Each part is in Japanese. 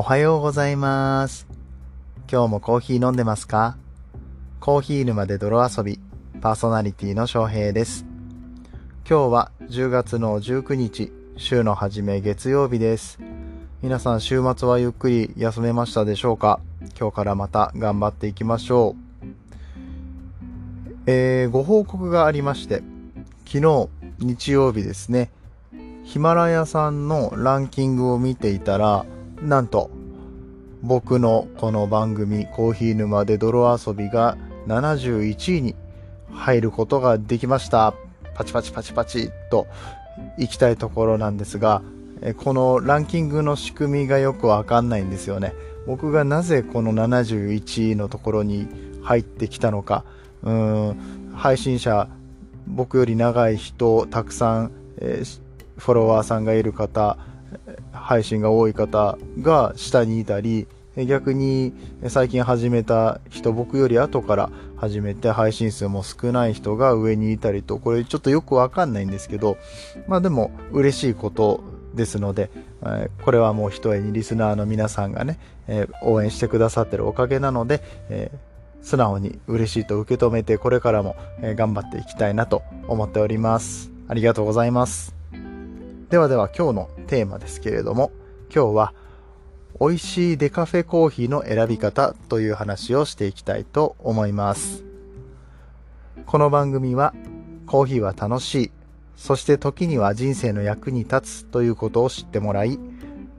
おはようございます。今日もコーヒー飲んでますか？コーヒー沼で泥遊び、パーソナリティの翔平です。今日は10月の19日、週の初め月曜日です。皆さん週末はゆっくり休めましたでしょうか？今日からまた頑張っていきましょう。えー、ご報告がありまして、昨日日曜日ですね、ヒマラヤさんのランキングを見ていたら、なんと、僕のこの番組、コーヒー沼で泥遊びが71位に入ることができました。パチパチパチパチと行きたいところなんですが、このランキングの仕組みがよくわかんないんですよね。僕がなぜこの71位のところに入ってきたのか、うん、配信者、僕より長い人、たくさん、えーフォロワーさんがいる方、配信が多い方が下にいたり、逆に最近始めた人、僕より後から始めて配信数も少ない人が上にいたりと、これちょっとよくわかんないんですけど、まあでも嬉しいことですので、これはもう一重にリスナーの皆さんがね、応援してくださってるおかげなので、素直に嬉しいと受け止めて、これからも頑張っていきたいなと思っております。ありがとうございます。ではでは今日のテーマですけれども、今日は美味しいデカフェコーヒーの選び方という話をしていきたいと思います。この番組はコーヒーは楽しい、そして時には人生の役に立つということを知ってもらい、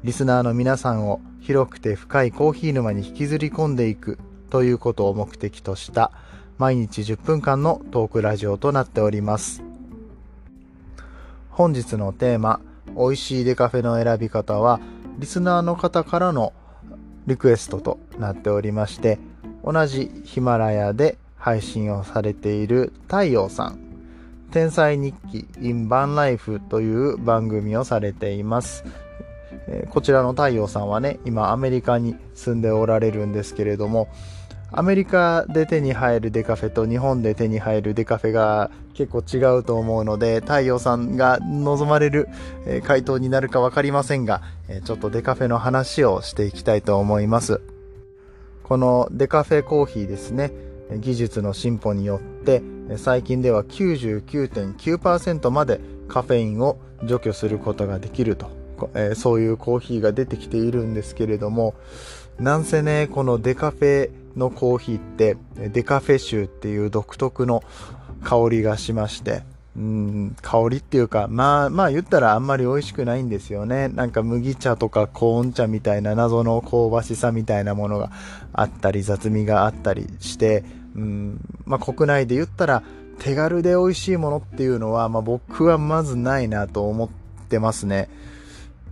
リスナーの皆さんを広くて深いコーヒー沼に引きずり込んでいくということを目的とした毎日10分間のトークラジオとなっております。本日のテーマ、美味しいデカフェの選び方は、リスナーの方からのリクエストとなっておりまして、同じヒマラヤで配信をされている太陽さん、天才日記 in バンライフという番組をされています。こちらの太陽さんはね、今アメリカに住んでおられるんですけれども、アメリカで手に入るデカフェと日本で手に入るデカフェが結構違うと思うので、太陽さんが望まれるえ回答になるかわかりませんが、えちょっとデカフェの話をしていきたいと思います。このデカフェコーヒーですね、技術の進歩によって、最近では99.9%までカフェインを除去することができると、えそういうコーヒーが出てきているんですけれども、なんせね、このデカフェのコーヒーって、デカフェ臭っていう独特の香りがしまして、うん、香りっていうか、まあまあ言ったらあんまり美味しくないんですよね。なんか麦茶とかコーン茶みたいな謎の香ばしさみたいなものがあったり、雑味があったりして、うん、まあ国内で言ったら手軽で美味しいものっていうのは、まあ僕はまずないなと思ってますね。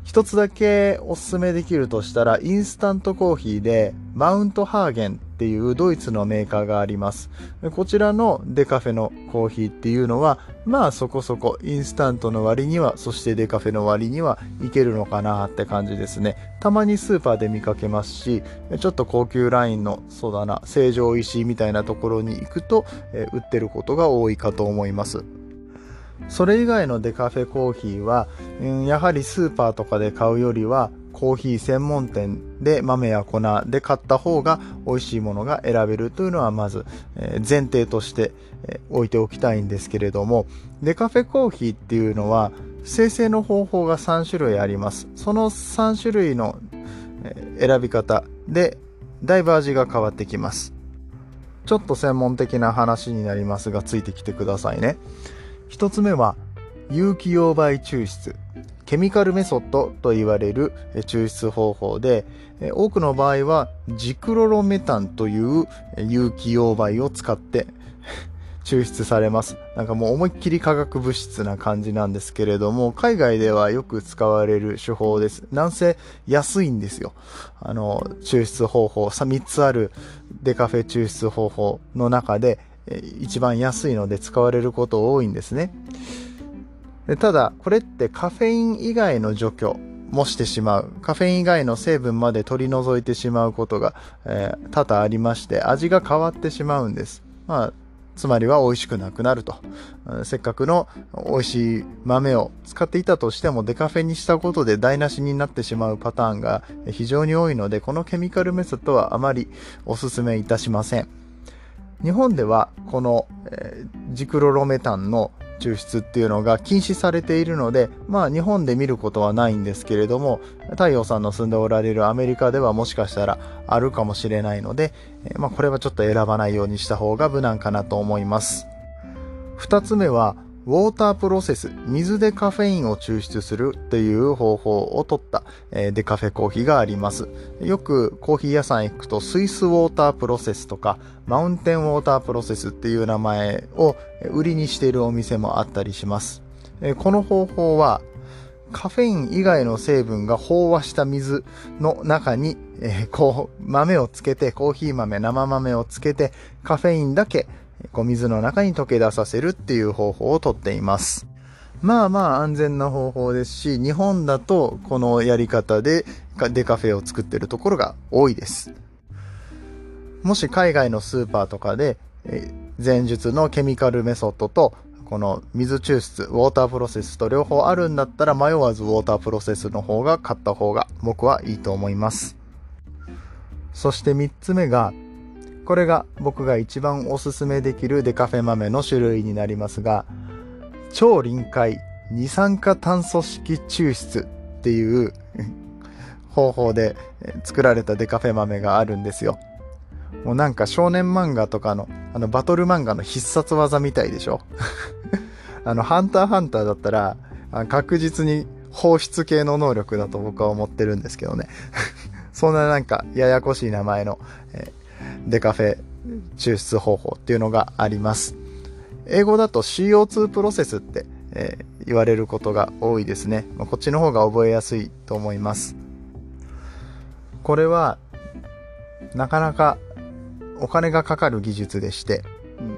一つだけおすすめできるとしたら、インスタントコーヒーで、マウントハーゲンっていうドイツのメーカーがあります。こちらのデカフェのコーヒーっていうのは、まあそこそこインスタントの割には、そしてデカフェの割にはいけるのかなって感じですね。たまにスーパーで見かけますし、ちょっと高級ラインの、そうだな、成城石井みたいなところに行くと、え売ってることが多いかと思います。それ以外のデカフェコーヒーは、うんやはりスーパーとかで買うよりは、コーヒー専門店で豆や粉で買った方が美味しいものが選べるというのはまず、前提として、置いておきたいんですけれども、デカフェコーヒーっていうのは生成の方法が3種類あります。その3種類の選び方でだいぶ味が変わってきます。ちょっと専門的な話になりますが、ついてきてくださいね。一つ目は有機溶媒抽出。ケミカルメソッドと言われる抽出方法で多くの場合はジクロロメタンという有機溶媒を使って 抽出されます。なんかもう思いっきり化学物質な感じなんですけれども海外ではよく使われる手法です。なんせ安いんですよ。あの抽出方法さ3つあるデカフェ抽出方法の中で一番安いので使われること多いんですね。でただ、これってカフェイン以外の除去もしてしまう。カフェイン以外の成分まで取り除いてしまうことが、えー多々ありまして、味が変わってしまうんです。まあ、つまりは美味しくなくなると。せっかくの美味しい豆を使っていたとしてもデカフェにしたことで台無しになってしまうパターンが非常に多いので、このケミカルメソッドはあまりお勧めいたしません。日本ではこの、えー、ジクロロメタンの抽出っていうのが禁止されているので、まあ日本で見ることはないんですけれども、太陽さんの住んでおられるアメリカではもしかしたらあるかもしれないので、まあこれはちょっと選ばないようにした方が無難かなと思います。二つ目は、ウォータープロセス、水でカフェインを抽出するという方法をとった、えデカフェコーヒーがあります。よくコーヒー屋さん行くとスイスウォータープロセスとかマウンテンウォータープロセスっていう名前を売りにしているお店もあったりします。えこの方法はカフェイン以外の成分が飽和した水の中に、えー、こう豆をつけてコーヒー豆生豆をつけてカフェインだけこう水の中に溶け出させるっていう方法をとっています。まあまあ安全な方法ですし、日本だとこのやり方でデカフェを作ってるところが多いです。もし海外のスーパーとかで、前述のケミカルメソッドとこの水抽出、ウォータープロセスと両方あるんだったら迷わずウォータープロセスの方が買った方が僕はいいと思います。そして3つ目がこれが僕が一番おすすめできるデカフェ豆の種類になりますが、超臨界二酸化炭素式抽出っていう 方法で作られたデカフェ豆があるんですよ。もうなんか少年漫画とかの、あのバトル漫画の必殺技みたいでしょ あの、ハンターハンターだったら、確実に放出系の能力だと僕は思ってるんですけどね。そんななんかややこしい名前の、えデカフェ抽出方法っていうのがあります。英語だと CO2 プロセスって、えー、言われることが多いですね。まあ、こっちの方が覚えやすいと思います。これはなかなかお金がかかる技術でして、うん、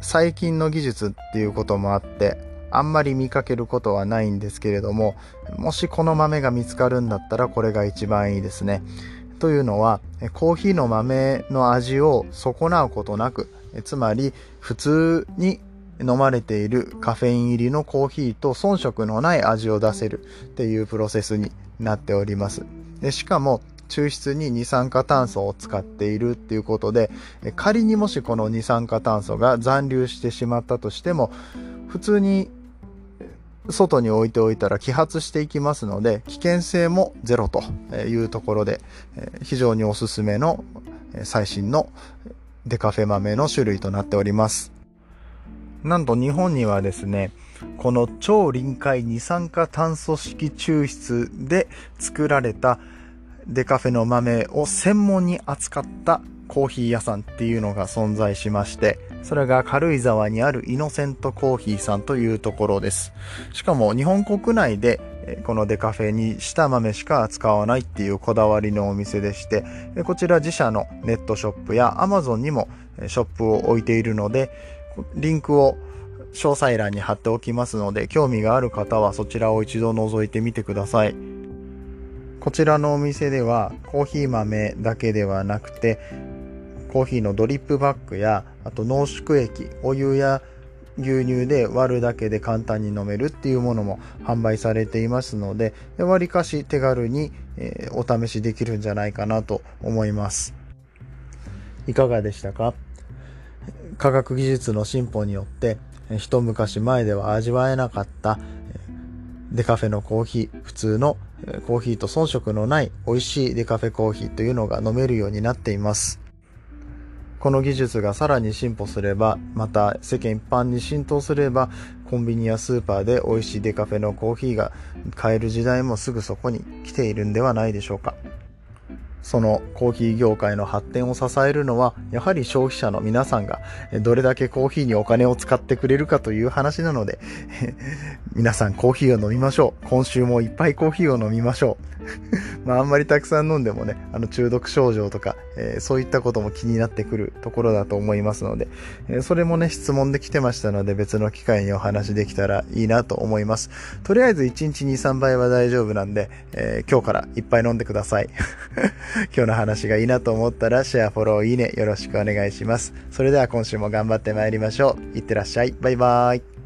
最近の技術っていうこともあってあんまり見かけることはないんですけれどももしこの豆が見つかるんだったらこれが一番いいですね。というのはコーヒーの豆の味を損なうことなくつまり普通に飲まれているカフェイン入りのコーヒーと遜色のない味を出せるっていうプロセスになっております。でしかも抽出に二酸化炭素を使っているっていうことで仮にもしこの二酸化炭素が残留してしまったとしても普通に外に置いておいたら揮発していきますので、危険性もゼロというところで、非常におすすめの最新のデカフェ豆の種類となっております。なんと日本にはですね、この超臨界二酸化炭素式抽出で作られたデカフェの豆を専門に扱ったコーヒー屋さんっていうのが存在しまして、それが軽井沢にあるイノセントコーヒーさんというところです。しかも日本国内でこのデカフェにした豆しか扱わないっていうこだわりのお店でして、こちら自社のネットショップや Amazon にもショップを置いているので、リンクを詳細欄に貼っておきますので、興味がある方はそちらを一度覗いてみてください。こちらのお店ではコーヒー豆だけではなくて、コーヒーのドリップバッグや、あと濃縮液、お湯や牛乳で割るだけで簡単に飲めるっていうものも販売されていますので、わりかし手軽に、え、お試しできるんじゃないかなと思います。いかがでしたか？科学技術の進歩によって、一昔前では味わえなかったデカフェのコーヒー、普通のコーヒーと遜色のない美味しいデカフェコーヒーというのが飲めるようになっています。この技術がさらに進歩すれば、また世間一般に浸透すれば、コンビニやスーパーで美味しいデカフェのコーヒーが買える時代もすぐそこに来ているんではないでしょうか。そのコーヒー業界の発展を支えるのは、やはり消費者の皆さんがどれだけコーヒーにお金を使ってくれるかという話なので、皆さんコーヒーを飲みましょう。今週もいっぱいコーヒーを飲みましょう。まああんまりたくさん飲んでもね、あの中毒症状とか、えー、そういったことも気になってくるところだと思いますので、えー、それもね、質問で来てましたので別の機会にお話できたらいいなと思います。とりあえず1日2、3杯は大丈夫なんで、えー、今日からいっぱい飲んでください。今日の話がいいなと思ったらシェア、フォロー、いいねよろしくお願いします。それでは今週も頑張ってまいりましょう。いってらっしゃい。バイバーイ。